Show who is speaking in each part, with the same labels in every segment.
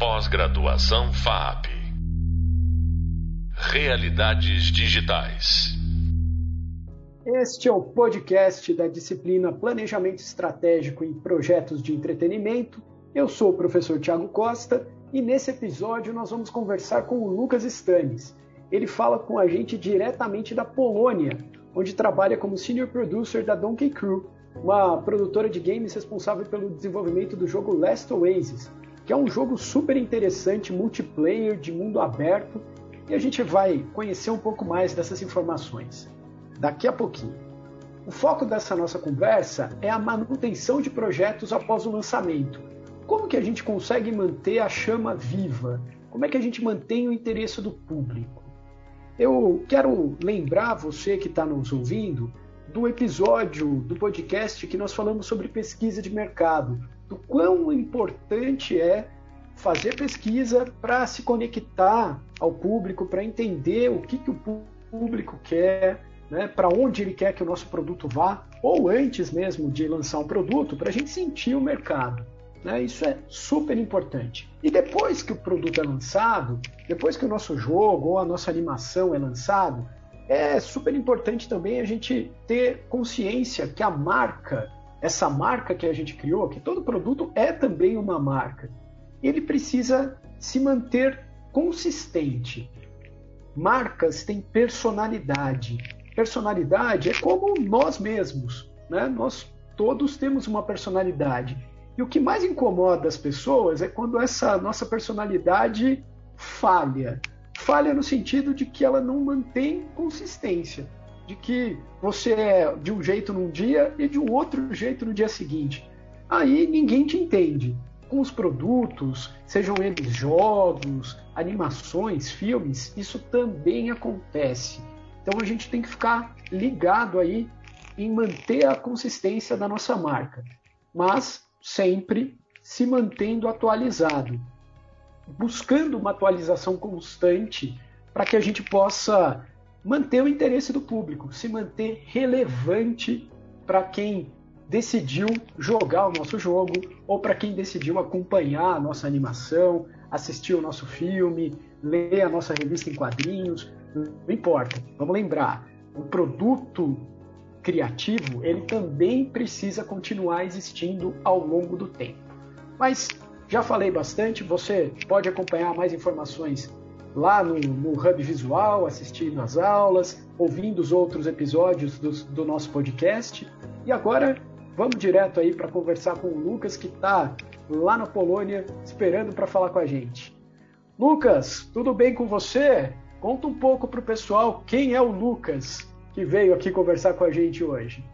Speaker 1: Pós-graduação FAP. Realidades digitais.
Speaker 2: Este é o podcast da disciplina Planejamento Estratégico em Projetos de Entretenimento. Eu sou o professor Tiago Costa e nesse episódio nós vamos conversar com o Lucas Stanis. Ele fala com a gente diretamente da Polônia, onde trabalha como Senior Producer da Donkey Crew, uma produtora de games responsável pelo desenvolvimento do jogo Last Oasis, que é um jogo super interessante, multiplayer, de mundo aberto, e a gente vai conhecer um pouco mais dessas informações daqui a pouquinho. O foco dessa nossa conversa é a manutenção de projetos após o lançamento. Como que a gente consegue manter a chama viva? Como é que a gente mantém o interesse do público? Eu quero lembrar você que está nos ouvindo do episódio do podcast que nós falamos sobre pesquisa de mercado, do quão importante é fazer pesquisa para se conectar ao público, para entender o que, que o público quer, né, para onde ele quer que o nosso produto vá, ou antes mesmo de lançar um produto, para a gente sentir o mercado. Né? Isso é super importante. E depois que o produto é lançado, depois que o nosso jogo ou a nossa animação é lançado, é super importante também a gente ter consciência que a marca essa marca que a gente criou, que todo produto é também uma marca, ele precisa se manter consistente. Marcas têm personalidade. Personalidade é como nós mesmos, né? Nós todos temos uma personalidade. E o que mais incomoda as pessoas é quando essa nossa personalidade falha. Falha no sentido de que ela não mantém consistência de que você é de um jeito num dia e de um outro jeito no dia seguinte. Aí ninguém te entende. Com os produtos, sejam eles jogos, animações, filmes, isso também acontece. Então a gente tem que ficar ligado aí em manter a consistência da nossa marca, mas sempre se mantendo atualizado, buscando uma atualização constante para que a gente possa manter o interesse do público, se manter relevante para quem decidiu jogar o nosso jogo ou para quem decidiu acompanhar a nossa animação, assistir o nosso filme, ler a nossa revista em quadrinhos, não importa. Vamos lembrar, o produto criativo ele também precisa continuar existindo ao longo do tempo. Mas já falei bastante, você pode acompanhar mais informações lá no, no Hub Visual, assistindo às aulas, ouvindo os outros episódios do, do nosso podcast. E agora vamos direto aí para conversar com o Lucas, que está lá na Polônia esperando para falar com a gente. Lucas, tudo bem com você? Conta um pouco para o pessoal quem é o Lucas que veio aqui conversar com a gente hoje.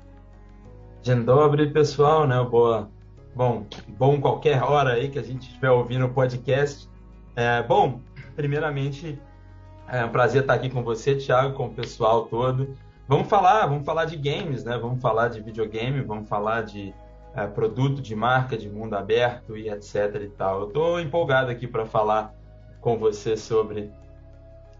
Speaker 3: Dzień dobry, pessoal, né? Boa, bom, bom qualquer hora aí que a gente estiver ouvindo o podcast. É, bom, primeiramente, é um prazer estar aqui com você, Thiago, com o pessoal todo. Vamos falar, vamos falar de games, né? Vamos falar de videogame, vamos falar de é, produto, de marca, de mundo aberto e etc e tal. Eu estou empolgado aqui para falar com você sobre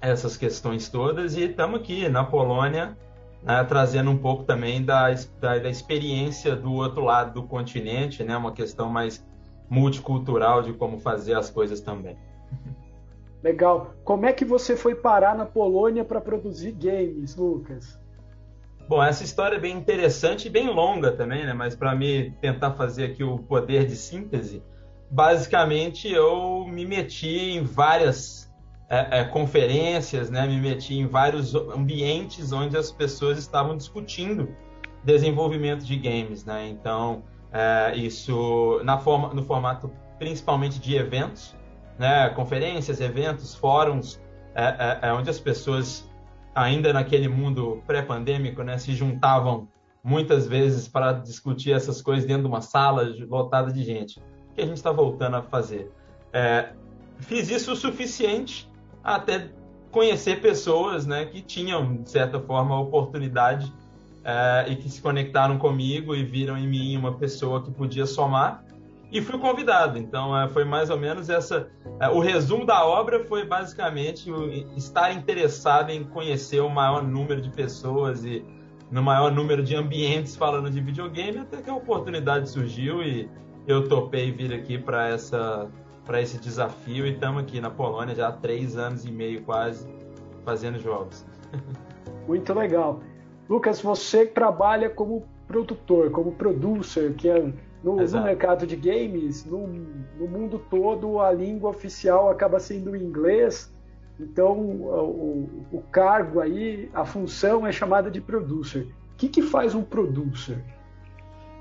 Speaker 3: essas questões todas e estamos aqui na Polônia né, trazendo um pouco também da, da, da, experiência do outro lado do continente, né? Uma questão mais multicultural de como fazer as coisas também.
Speaker 2: Legal. Como é que você foi parar na Polônia para produzir games, Lucas?
Speaker 3: Bom, essa história é bem interessante e bem longa também, né? Mas para me tentar fazer aqui o poder de síntese, basicamente eu me meti em várias é, é, conferências, né? Me meti em vários ambientes onde as pessoas estavam discutindo desenvolvimento de games, né? Então, é, isso na forma, no formato principalmente de eventos, né, conferências, eventos, fóruns, é, é, é, onde as pessoas, ainda naquele mundo pré-pandêmico, né, se juntavam muitas vezes para discutir essas coisas dentro de uma sala lotada de gente, que a gente está voltando a fazer. É, fiz isso o suficiente até conhecer pessoas né, que tinham, de certa forma, a oportunidade é, e que se conectaram comigo e viram em mim uma pessoa que podia somar e fui convidado. Então é, foi mais ou menos essa. É, o resumo da obra foi basicamente estar interessado em conhecer o maior número de pessoas e no maior número de ambientes falando de videogame, até que a oportunidade surgiu e eu topei vir aqui para essa para esse desafio e estamos aqui na Polônia já há três anos e meio quase fazendo jogos.
Speaker 2: Muito legal. Lucas, você trabalha como produtor, como producer, que é no, no mercado de games, no, no, mundo todo, a língua oficial acaba sendo o inglês. Então, o, o, cargo aí, a função é chamada de producer. O que, que faz um producer?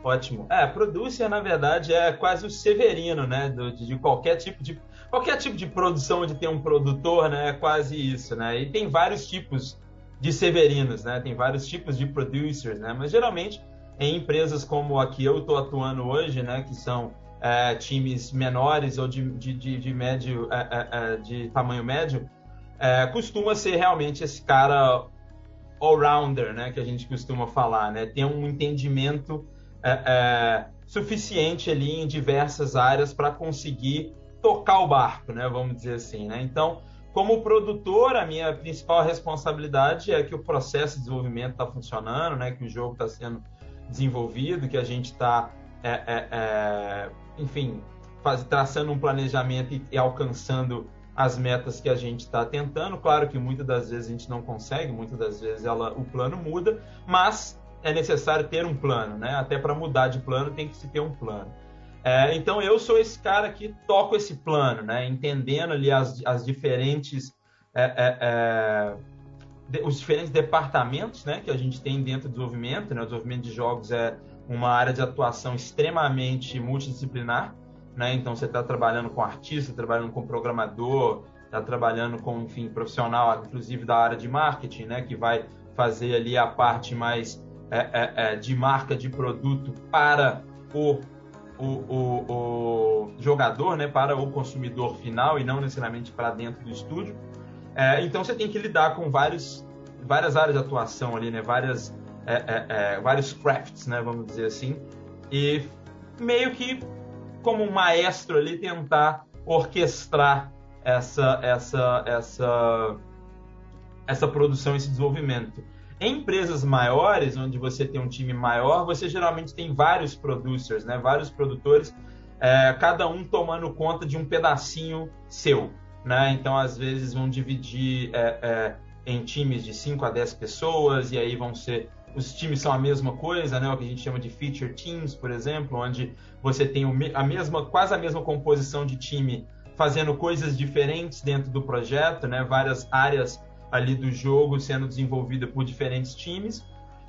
Speaker 3: Ótimo. É, producer, na verdade, é quase o severino, né? De, de, qualquer tipo de. Qualquer tipo de produção onde tem um produtor, né? É quase isso, né? E tem vários tipos de severinos, né? Tem vários tipos de producers, né? Mas geralmente em empresas como a que eu estou atuando hoje, né? Que são é, times menores ou de, de, de, de médio, é, é, é de tamanho médio, é, costuma ser realmente esse cara all-rounder, né? Que a gente costuma falar, né? Tem um entendimento suficiente ali em diversas áreas para conseguir tocar o barco, né? Vamos dizer assim, né? Então, como produtor, a minha principal responsabilidade é que o processo de desenvolvimento está funcionando, né? Que o jogo está sendo desenvolvido, que a gente está, é, é, é, enfim, faz, traçando um planejamento e, e alcançando as metas que a gente está tentando. Claro que muitas das vezes a gente não consegue, muitas das vezes ela, o plano muda, mas é necessário ter um plano, né? Até para mudar de plano tem que se ter um plano. É, então eu sou esse cara que toco esse plano, né? Entendendo ali as, as diferentes é, é, é os diferentes departamentos, né? Que a gente tem dentro do desenvolvimento, né? O desenvolvimento de jogos é uma área de atuação extremamente multidisciplinar, né? Então você está trabalhando com artista, trabalhando com programador, está trabalhando com, enfim, profissional, inclusive da área de marketing, né? Que vai fazer ali a parte mais é, é, é, de marca de produto para o, o, o, o, jogador, né, para o consumidor final e não necessariamente para dentro do estúdio. É, então você tem que lidar com vários, várias áreas de atuação ali, né, várias, é, vários crafts, né, vamos dizer assim, e meio que como um maestro ali tentar orquestrar essa, essa, essa, essa produção, esse desenvolvimento. Em empresas maiores, onde você tem um time maior, você geralmente tem vários producers, né? vários produtores, é, cada um tomando conta de um pedacinho seu. Né? Então, às vezes, vão dividir é, é, em times de 5 a 10 pessoas, e aí vão ser. Os times são a mesma coisa, né? o que a gente chama de feature teams, por exemplo, onde você tem a mesma, quase a mesma composição de time fazendo coisas diferentes dentro do projeto, né? várias áreas ali do jogo sendo desenvolvida por diferentes times,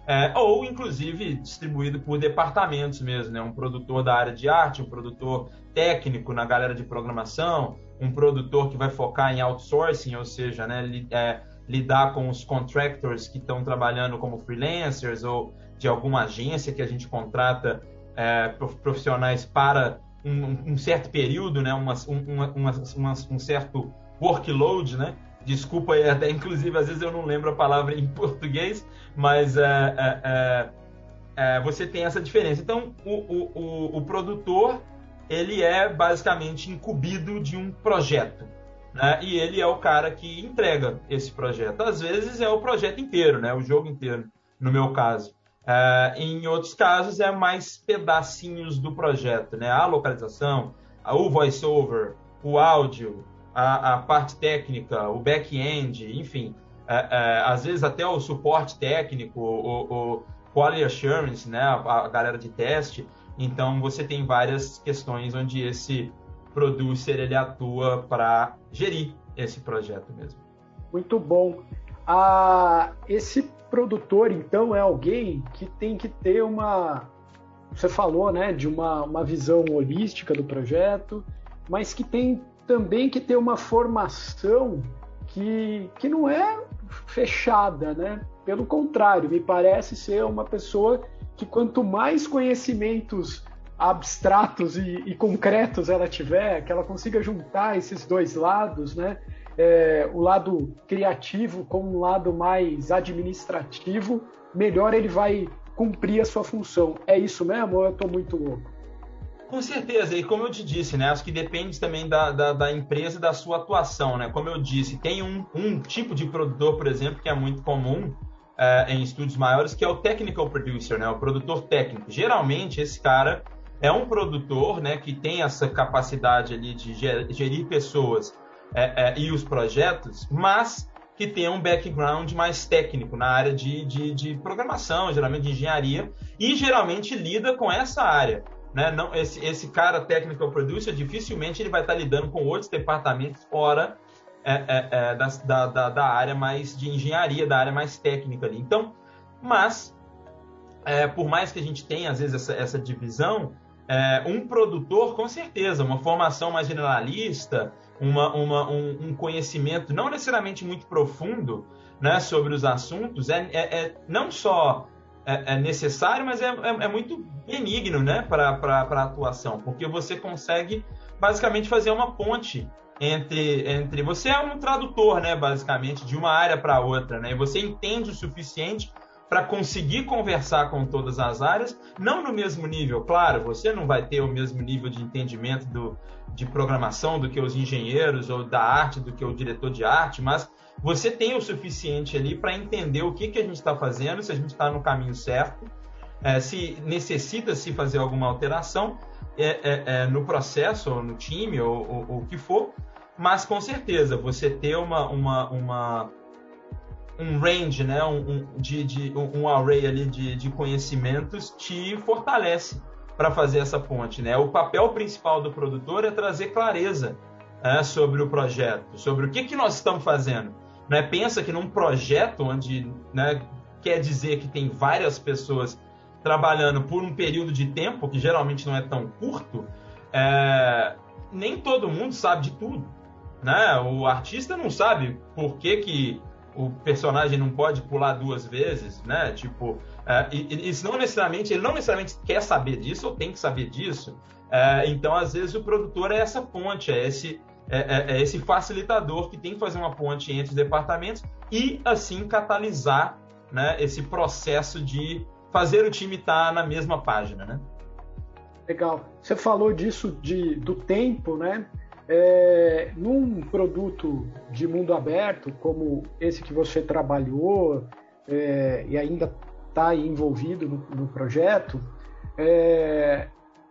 Speaker 3: é, ou inclusive distribuído por departamentos mesmo, né? Um produtor da área de arte, um produtor técnico na galera de programação, um produtor que vai focar em outsourcing, ou seja, né, li, é, lidar com os contractors que estão trabalhando como freelancers ou de alguma agência que a gente contrata é, profissionais para um, um, certo período, né, uma, uma, uma, um certo workload, né? Desculpa até inclusive às vezes eu não lembro a palavra em português, mas é, é, é, é, você tem essa diferença. Então, o, o, o, o, produtor ele é basicamente incumbido de um projeto, né? E ele é o cara que entrega esse projeto. Às vezes é o projeto inteiro, né? O jogo inteiro, no meu caso. É, em outros casos é mais pedacinhos do projeto, né? A localização, o voiceover, o áudio, a, a parte técnica, o back-end, enfim, é, é, às vezes até o suporte técnico, o, o quality assurance, né, a, a, galera de teste. Então você tem várias questões onde esse producer ele atua para gerir esse projeto mesmo.
Speaker 2: Muito bom. Ah, esse produtor então é alguém que tem que ter uma, você falou, né, de uma, uma visão holística do projeto, mas que tem também que ter uma formação que, que não é fechada, né? Pelo contrário, me parece ser uma pessoa que quanto mais conhecimentos abstratos e, e concretos ela tiver, que ela consiga juntar esses dois lados, né? É, o lado criativo com um lado mais administrativo, melhor ele vai cumprir a sua função. É isso mesmo ou eu estou muito louco?
Speaker 3: Com certeza, e como eu te disse, né? Acho que depende também da, da, da empresa e da sua atuação, né? Como eu disse, tem um, um tipo de produtor, por exemplo, que é muito comum é, em estúdios maiores, que é o technical producer, né? O produtor técnico. Geralmente, esse cara é um produtor né, que tem essa capacidade ali de gerir pessoas é, é, e os projetos, mas que tem um background mais técnico na área de, de, de, programação, geralmente de engenharia, e geralmente lida com essa área. Né? Não, esse, esse cara technical producer, dificilmente ele vai estar lidando com outros departamentos fora é, é, é da, da, da, área mais de engenharia, da área mais técnica ali. Então, mas, é, por mais que a gente tenha, às vezes, essa, essa divisão, é, um produtor, com certeza, uma formação mais generalista, uma, uma, um, um, conhecimento não necessariamente muito profundo né, sobre os assuntos, é, é, não só é necessário, mas é, é, é muito benigno né, para a atuação, porque você consegue basicamente fazer uma ponte entre, entre você é um tradutor, né, basicamente, de uma área para outra, né, e você entende o suficiente para conseguir conversar com todas as áreas, não no mesmo nível, claro, você não vai ter o mesmo nível de entendimento do, de programação do que os engenheiros ou da arte do que o diretor de arte, mas você tem o suficiente ali para entender o que, que a gente está fazendo, se a gente está no caminho certo, é, se necessita se fazer alguma alteração é, é, é, no processo, ou no time, ou, ou, o que for, mas com certeza você ter uma, uma, uma um range, né, um, um, de, de, um array ali de, de conhecimentos te fortalece para fazer essa ponte. Né? O papel principal do produtor é trazer clareza né, sobre o projeto, sobre o que, que nós estamos fazendo. Né? Pensa que num projeto onde né, quer dizer que tem várias pessoas trabalhando por um período de tempo, que geralmente não é tão curto, é, nem todo mundo sabe de tudo. Né? O artista não sabe por que, que o personagem não pode pular duas vezes, né? Tipo, é, isso não necessariamente, ele não necessariamente quer saber disso ou tem que saber disso. É, então, às vezes, o produtor é essa ponte, é esse, é, é, é, esse facilitador que tem que fazer uma ponte entre os departamentos e, assim, catalisar né, esse processo de fazer o time estar tá na mesma página, né?
Speaker 2: Legal. Você falou disso de, do tempo, né? É, num produto de mundo aberto, como esse que você trabalhou é, e ainda está envolvido no, no projeto, é,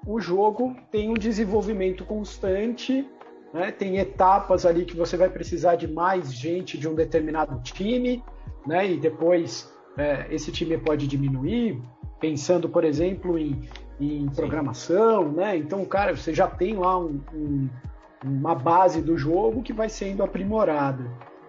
Speaker 2: o jogo tem um desenvolvimento constante, né, tem etapas ali que você vai precisar de mais gente de um determinado time, né, e depois é, esse time pode diminuir, pensando, por exemplo, em, em programação, né? Então, cara, você já tem lá um, um uma base do jogo que vai sendo aprimorada.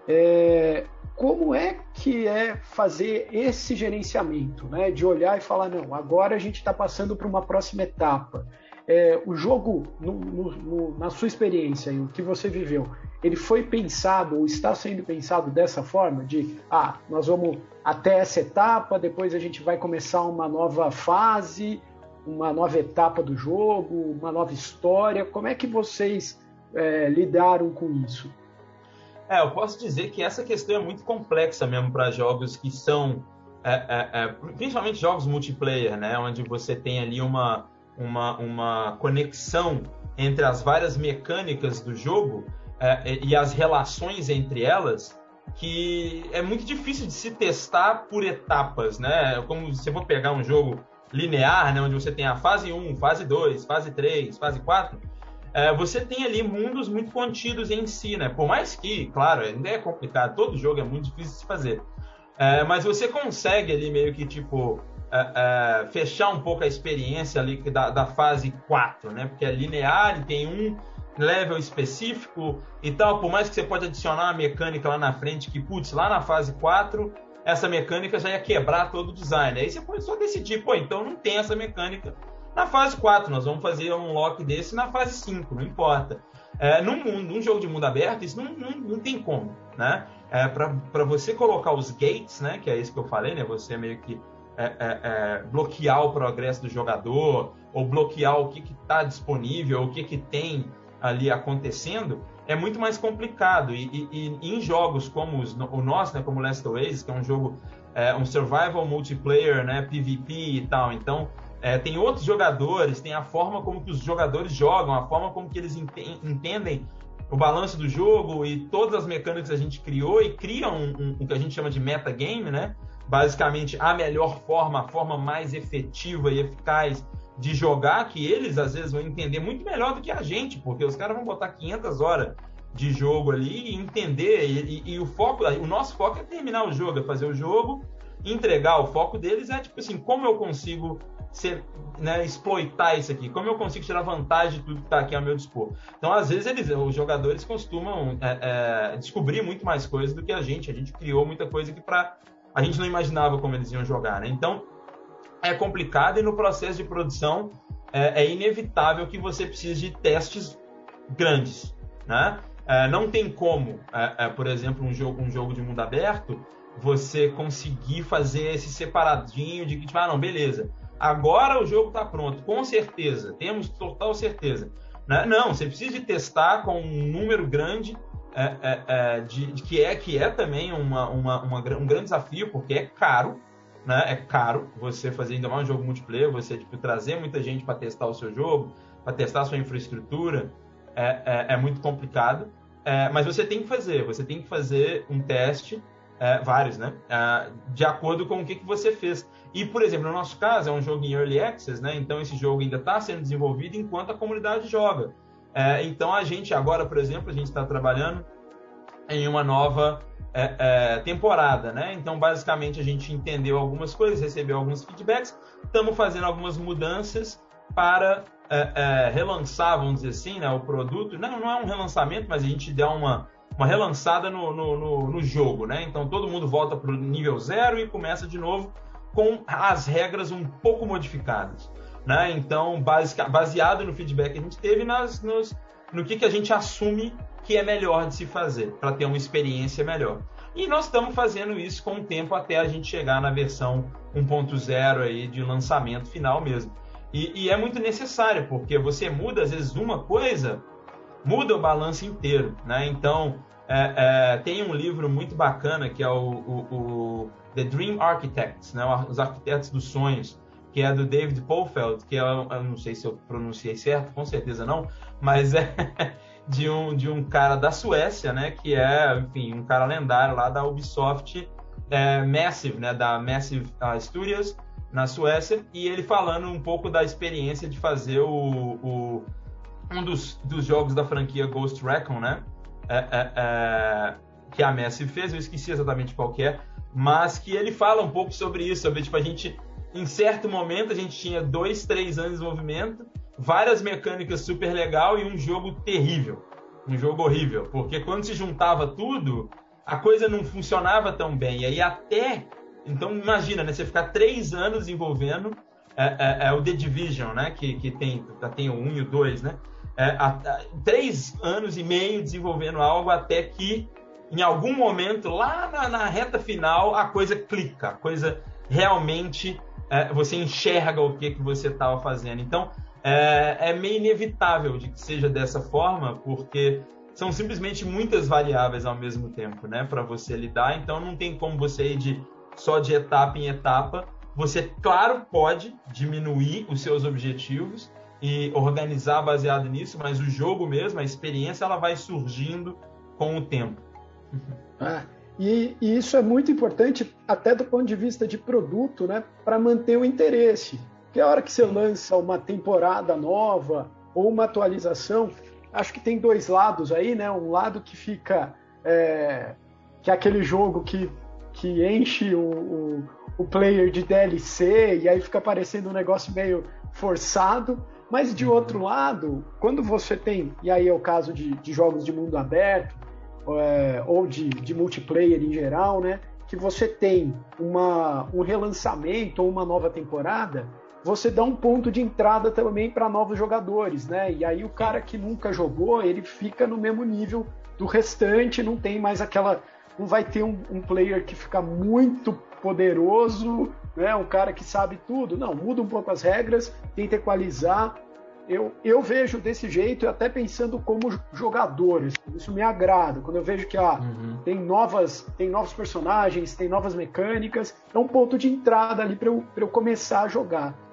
Speaker 2: É, como é que é fazer esse gerenciamento, né? De olhar e falar, não, agora a gente está passando para uma próxima etapa. É, o jogo, no, no, no, na sua experiência o que você viveu, ele foi pensado ou está sendo pensado dessa forma? De, ah, nós vamos até essa etapa, depois a gente vai começar uma nova fase, uma nova etapa do jogo, uma nova história. Como é que vocês é, lidaram com isso?
Speaker 3: É, eu posso dizer que essa questão é muito complexa mesmo para jogos que são, é, é, é, principalmente jogos multiplayer, né, onde você tem ali uma, uma, uma conexão entre as várias mecânicas do jogo é, e as relações entre elas, que é muito difícil de se testar por etapas, né? Como se for pegar um jogo linear, né, onde você tem a fase 1, fase 2, fase 3, fase 4, é, você tem ali mundos muito contidos em si, né? Por mais que, claro, ainda é complicado, todo jogo é muito difícil de fazer. É, mas você consegue ali meio que, tipo, é, é fechar um pouco a experiência ali da, da fase 4, né? Porque é linear e tem um level específico e tal, por mais que você pode adicionar uma mecânica lá na frente que, putz, lá na fase 4 essa mecânica já ia quebrar todo o design. Aí você pode só decidir, pô, então não tem essa mecânica na fase 4. Nós vamos fazer um lock desse na fase 5, não importa. É, num, mundo, num jogo de mundo aberto, isso não, não, não tem como, né? É, para você colocar os gates, né? Que é isso que eu falei, né? Você meio que é, é, é bloquear o progresso do jogador ou bloquear o que está disponível, o que, que tem ali acontecendo, é muito mais complicado. E, e, e em jogos como os, o nosso, né, como Last Oasis, que é um jogo, é, um survival multiplayer, né, PvP e tal, então é, tem outros jogadores, tem a forma como que os jogadores jogam, a forma como que eles entendem o balanço do jogo e todas as mecânicas que a gente criou e criam um, um, o que a gente chama de metagame, né? Basicamente, a melhor forma, a forma mais efetiva e eficaz de jogar que eles às vezes vão entender muito melhor do que a gente, porque os caras vão botar 500 horas de jogo ali e entender e, e, e, o foco, o nosso foco é terminar o jogo, é fazer o jogo, entregar. O foco deles é tipo assim, como eu consigo ser, né, exploitar isso aqui, como eu consigo tirar vantagem de tudo que está aqui ao meu dispor. Então, às vezes eles, os jogadores costumam é, é, descobrir muito mais coisas do que a gente. A gente criou muita coisa que para a gente não imaginava como eles iam jogar, né? Então é complicado e no processo de produção é, é inevitável que você precise de testes grandes, né? É, não tem como, é, é, por exemplo, um jogo, um jogo de mundo aberto, você conseguir fazer esse separadinho de que, tipo, ah, não, beleza, agora o jogo está pronto, com certeza, temos total certeza. Né? Não, você precisa de testar com um número grande, é, é, é, de, de, que é que é também uma, uma, uma, um grande desafio, porque é caro, né? É caro você fazer ainda mais um jogo multiplayer, você tipo, trazer muita gente para testar o seu jogo, para testar a sua infraestrutura, é, é, é muito complicado. É, mas você tem que fazer, você tem que fazer um teste, é, vários, né? É, de acordo com o que, que você fez. E, por exemplo, no nosso caso, é um jogo em Early Access, né? Então esse jogo ainda está sendo desenvolvido enquanto a comunidade joga. É, então a gente agora, por exemplo, a gente está trabalhando em uma nova é, é, temporada, né? Então, basicamente, a gente entendeu algumas coisas, recebeu alguns feedbacks, estamos fazendo algumas mudanças para é, é, relançar, vamos dizer assim, né, o produto. Não, não é um relançamento, mas a gente dá uma, uma relançada no, no, no, no jogo, né? Então, todo mundo volta para o nível zero e começa de novo com as regras um pouco modificadas. Né? Então, baseado no feedback que a gente teve, nas, nos, no que, que a gente assume que é melhor de se fazer, para ter uma experiência melhor. E nós estamos fazendo isso com o tempo até a gente chegar na versão 1.0 aí de lançamento final mesmo. E, e, é muito necessário, porque você muda às vezes uma coisa, muda o balanço inteiro. Né? Então, é, é, tem um livro muito bacana que é o, o, o The Dream Architects, né? os arquitetos dos sonhos, que é do David Polfeld, que é, eu não sei se eu pronunciei certo, com certeza não, mas é de um, de um cara da Suécia, né? Que é, enfim, um cara lendário lá da Ubisoft é, Massive, né? Da Massive uh, Studios na Suécia, e ele falando um pouco da experiência de fazer o, o um dos, dos jogos da franquia Ghost Recon, né? É, é, é, que a Massive fez, eu esqueci exatamente qual que é, mas que ele fala um pouco sobre isso, sobre tipo a gente em certo momento a gente tinha dois, três anos de desenvolvimento, várias mecânicas super legal e um jogo terrível, um jogo horrível, porque quando se juntava tudo, a coisa não funcionava tão bem. E aí até, então imagina, né, você ficar três anos desenvolvendo é, é, é o The Division, né, que, que tem, tem o 1 um e o 2, né, é, a, a, três anos e meio desenvolvendo algo até que em algum momento, lá na, na reta final, a coisa clica, a coisa realmente é, você enxerga o que, que você estava fazendo. Então, é, é, meio inevitável de que seja dessa forma, porque são simplesmente muitas variáveis ao mesmo tempo, né, para você lidar. Então, não tem como você ir de, só de etapa em etapa. Você, claro, pode diminuir os seus objetivos e organizar baseado nisso, mas o jogo mesmo, a experiência, ela vai surgindo com o tempo.
Speaker 2: Ah, e, e, isso é muito importante até do ponto de vista de produto, né, para manter o interesse. Porque a hora que você lança uma temporada nova ou uma atualização, acho que tem dois lados aí, né? Um lado que fica é, que é aquele jogo que, que enche o, o, o player de DLC e aí fica parecendo um negócio meio forçado. Mas de outro lado, quando você tem, e aí é o caso de, de jogos de mundo aberto, é, ou de, de, multiplayer em geral, né? Que você tem uma, um relançamento ou uma nova temporada, você dá um ponto de entrada também para novos jogadores, né? E aí o cara que nunca jogou, ele fica no mesmo nível do restante, não tem mais aquela. Não vai ter um, um player que fica muito poderoso, né? Um cara que sabe tudo. Não, muda um pouco as regras, tenta equalizar, eu, eu vejo desse jeito, até pensando como jogadores. Isso me agrada. Quando eu vejo que ah, uhum. tem, novas, tem novos personagens, tem novas mecânicas, é um ponto de entrada ali para eu, eu começar a jogar.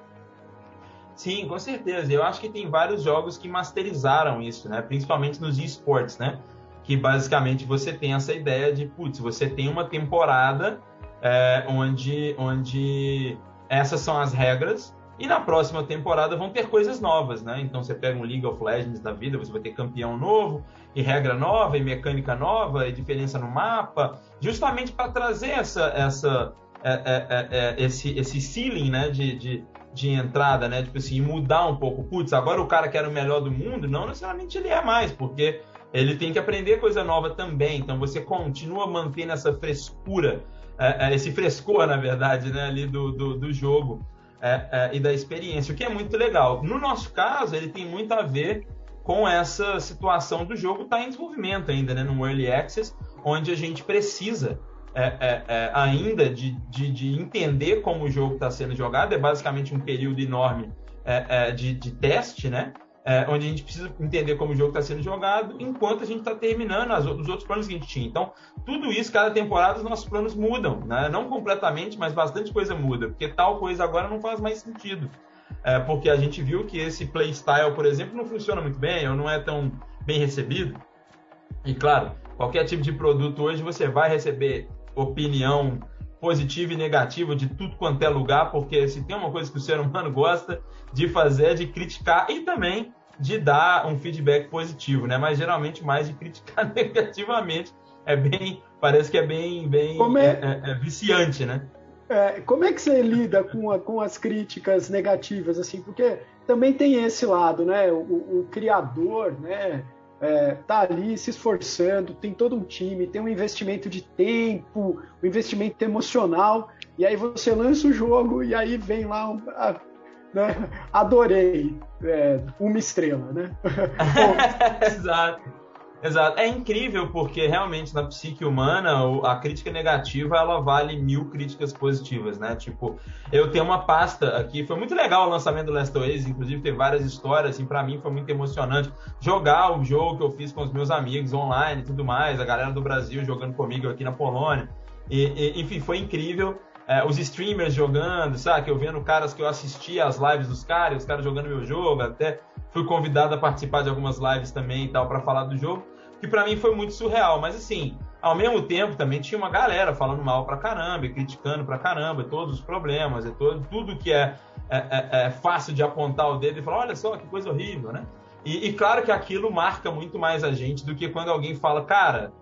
Speaker 3: Sim, com certeza. Eu acho que tem vários jogos que masterizaram isso, né? Principalmente nos esportes, né? Que basicamente você tem essa ideia de, putz, você tem uma temporada é, onde, onde essas são as regras E na próxima temporada vão ter coisas novas, né? Então você pega um League of Legends da vida, você vai ter campeão novo, e regra nova, e mecânica nova, e diferença no mapa, justamente para trazer essa, essa, é, é, é, é, esse, esse ceiling, né? De, de, de entrada, né? Tipo assim, mudar um pouco. Putz, agora o cara que era o melhor do mundo, não necessariamente ele é mais, porque ele tem que aprender coisa nova também. Então você continua mantendo essa frescura, é, é, esse frescor, na verdade, né, ali do, do, do jogo é, e da experiência, o que é muito legal. No nosso caso, ele tem muito a ver com essa situação do jogo estar tá em desenvolvimento ainda, né, no Early Access, onde a gente precisa é, é, ainda de, de, de, entender como o jogo está sendo jogado. É basicamente um período enorme de, de teste, né? é, onde a gente precisa entender como o jogo está sendo jogado, enquanto a gente está terminando as, os outros planos que a gente tinha. Então, tudo isso, cada temporada, os nossos planos mudam, né? não completamente, mas bastante coisa muda, porque tal coisa agora não faz mais sentido. É, porque a gente viu que esse playstyle, por exemplo, não funciona muito bem, ou não é tão bem recebido. E claro, qualquer tipo de produto hoje você vai receber opinião positivo e negativo de tudo quanto é lugar, porque se tem uma coisa que o ser humano gosta de fazer é de criticar e também de dar um feedback positivo, né? Mas geralmente mais de criticar negativamente é bem, parece que é bem, bem é... É, é, é viciante, né?
Speaker 2: É, como é que você lida com, a, com as críticas negativas, assim? Porque também tem esse lado, né? O, o criador, né? É, tá ali se esforçando, tem todo um time, tem um investimento de tempo, um investimento emocional, e aí você lança o jogo e aí vem lá um, a, né, adorei é, uma estrela, né?
Speaker 3: Exato. Exato. É incrível porque realmente na psique humana a crítica negativa ela vale mil críticas positivas, né? Tipo, eu tenho uma pasta aqui, foi muito legal o lançamento do Last Oasis, inclusive teve várias histórias, assim, para mim foi muito emocionante jogar o jogo que eu fiz com os meus amigos online e tudo mais, a galera do Brasil jogando comigo aqui na Polônia. E, e enfim, foi incrível. É, os streamers jogando, sabe? Que eu vendo caras que eu assistia as lives dos caras, os caras jogando meu jogo, até fui convidado a participar de algumas lives também e tal para falar do jogo que para mim foi muito surreal. Mas assim, ao mesmo tempo também tinha uma galera falando mal pra caramba, criticando pra caramba, todos os problemas, todo, tudo que é, é, é, é, fácil de apontar o dedo e falar, olha só que coisa horrível, né? E, e, claro que aquilo marca muito mais a gente do que quando alguém fala, cara,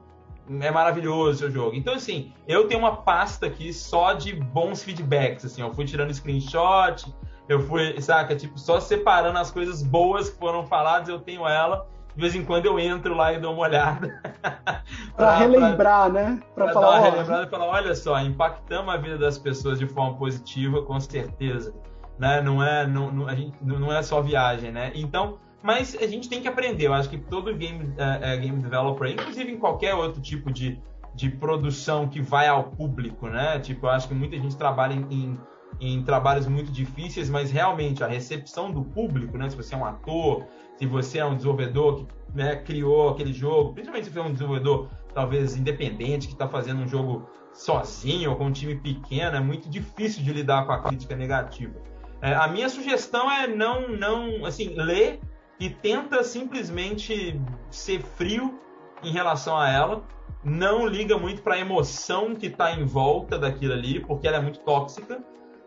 Speaker 3: é maravilhoso o jogo. Então, assim, eu tenho uma pasta aqui só de bons feedbacks, assim, eu fui tirando screenshot, eu fui, saca, tipo, só separando as coisas boas que foram faladas, eu tenho ela, de vez em quando eu entro lá e dou uma olhada.
Speaker 2: para relembrar, pra, né?
Speaker 3: Para falar. Dar uma relembrada e falar: olha só, impactamos a vida das pessoas de forma positiva, com certeza. Né? Não, é, não, não, a gente, não é só viagem, né? Então, mas a gente tem que aprender. Eu acho que todo game, é, é, game developer, inclusive em qualquer outro tipo de, de produção que vai ao público, né? Tipo, eu acho que muita gente trabalha em, em, em trabalhos muito difíceis, mas realmente a recepção do público, né? Se você é um ator, se você é um desenvolvedor que né, criou aquele jogo, principalmente se for um desenvolvedor talvez independente que está fazendo um jogo sozinho ou com um time pequeno, é muito difícil de lidar com a crítica negativa. É, a minha sugestão é não, não, assim, ler e tenta simplesmente ser frio em relação a ela. Não liga muito para a emoção que está em volta daquilo ali, porque ela é muito tóxica.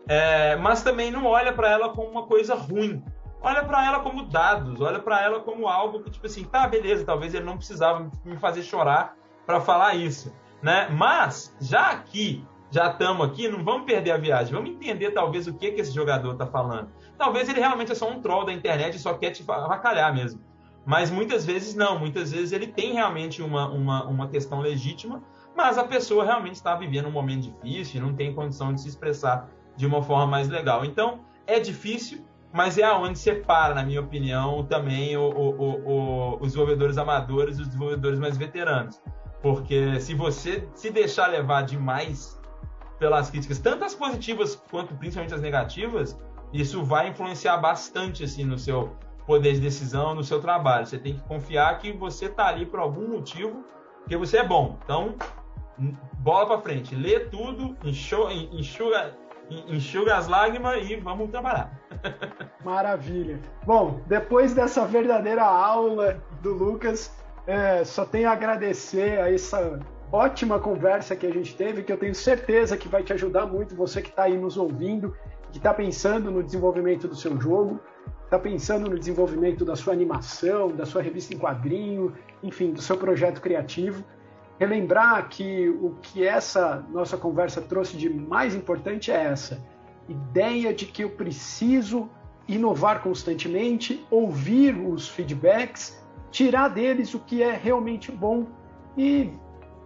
Speaker 3: É, mas também não olha para ela como uma coisa ruim olha para ela como dados, olha para ela como algo que, tipo assim, tá, beleza, talvez ele não precisava me fazer chorar para falar isso, né? Mas, já aqui, já estamos aqui, não vamos perder a viagem, vamos entender talvez o que, que esse jogador está falando. Talvez ele realmente é só um troll da internet e só quer te avacalhar mesmo. Mas muitas vezes não, muitas vezes ele tem realmente uma, uma, uma questão legítima, mas a pessoa realmente está vivendo um momento difícil não tem condição de se expressar de uma forma mais legal. Então, é difícil, mas é aonde separa, na minha opinião, também o, o, o, os desenvolvedores amadores e os desenvolvedores mais veteranos. Porque se você se deixar levar demais pelas críticas, tanto as positivas quanto principalmente as negativas, isso vai influenciar bastante assim no seu poder de decisão, no seu trabalho. Você tem que confiar que você está ali por algum motivo, porque você é bom. Então, bola para frente, lê tudo, enxuga, enxuga enxuga as lágrimas e vamos trabalhar.
Speaker 2: Maravilha. Bom, depois dessa verdadeira aula do Lucas, é, só tenho a agradecer a essa ótima conversa que a gente teve, que eu tenho certeza que vai te ajudar muito, você que está aí nos ouvindo, que está pensando no desenvolvimento do seu jogo, está pensando no desenvolvimento da sua animação, da sua revista em quadrinho, enfim, do seu projeto criativo. Relembrar que o que essa nossa conversa trouxe de mais importante é essa ideia de que eu preciso inovar constantemente, ouvir os feedbacks, tirar deles o que é realmente bom e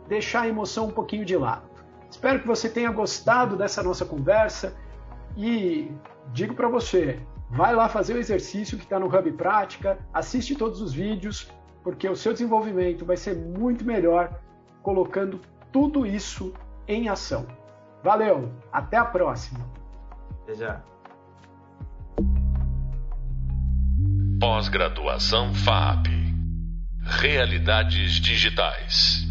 Speaker 2: deixar a emoção um pouquinho de lado. Espero que você tenha gostado dessa nossa conversa e digo para você, vai lá fazer o exercício que está no Hub Prática, assiste todos os vídeos, porque o seu desenvolvimento vai ser muito melhor colocando tudo isso em ação. Valeu, até a próxima!
Speaker 3: Até já!
Speaker 1: Pós-graduação FAP Realidades Digitais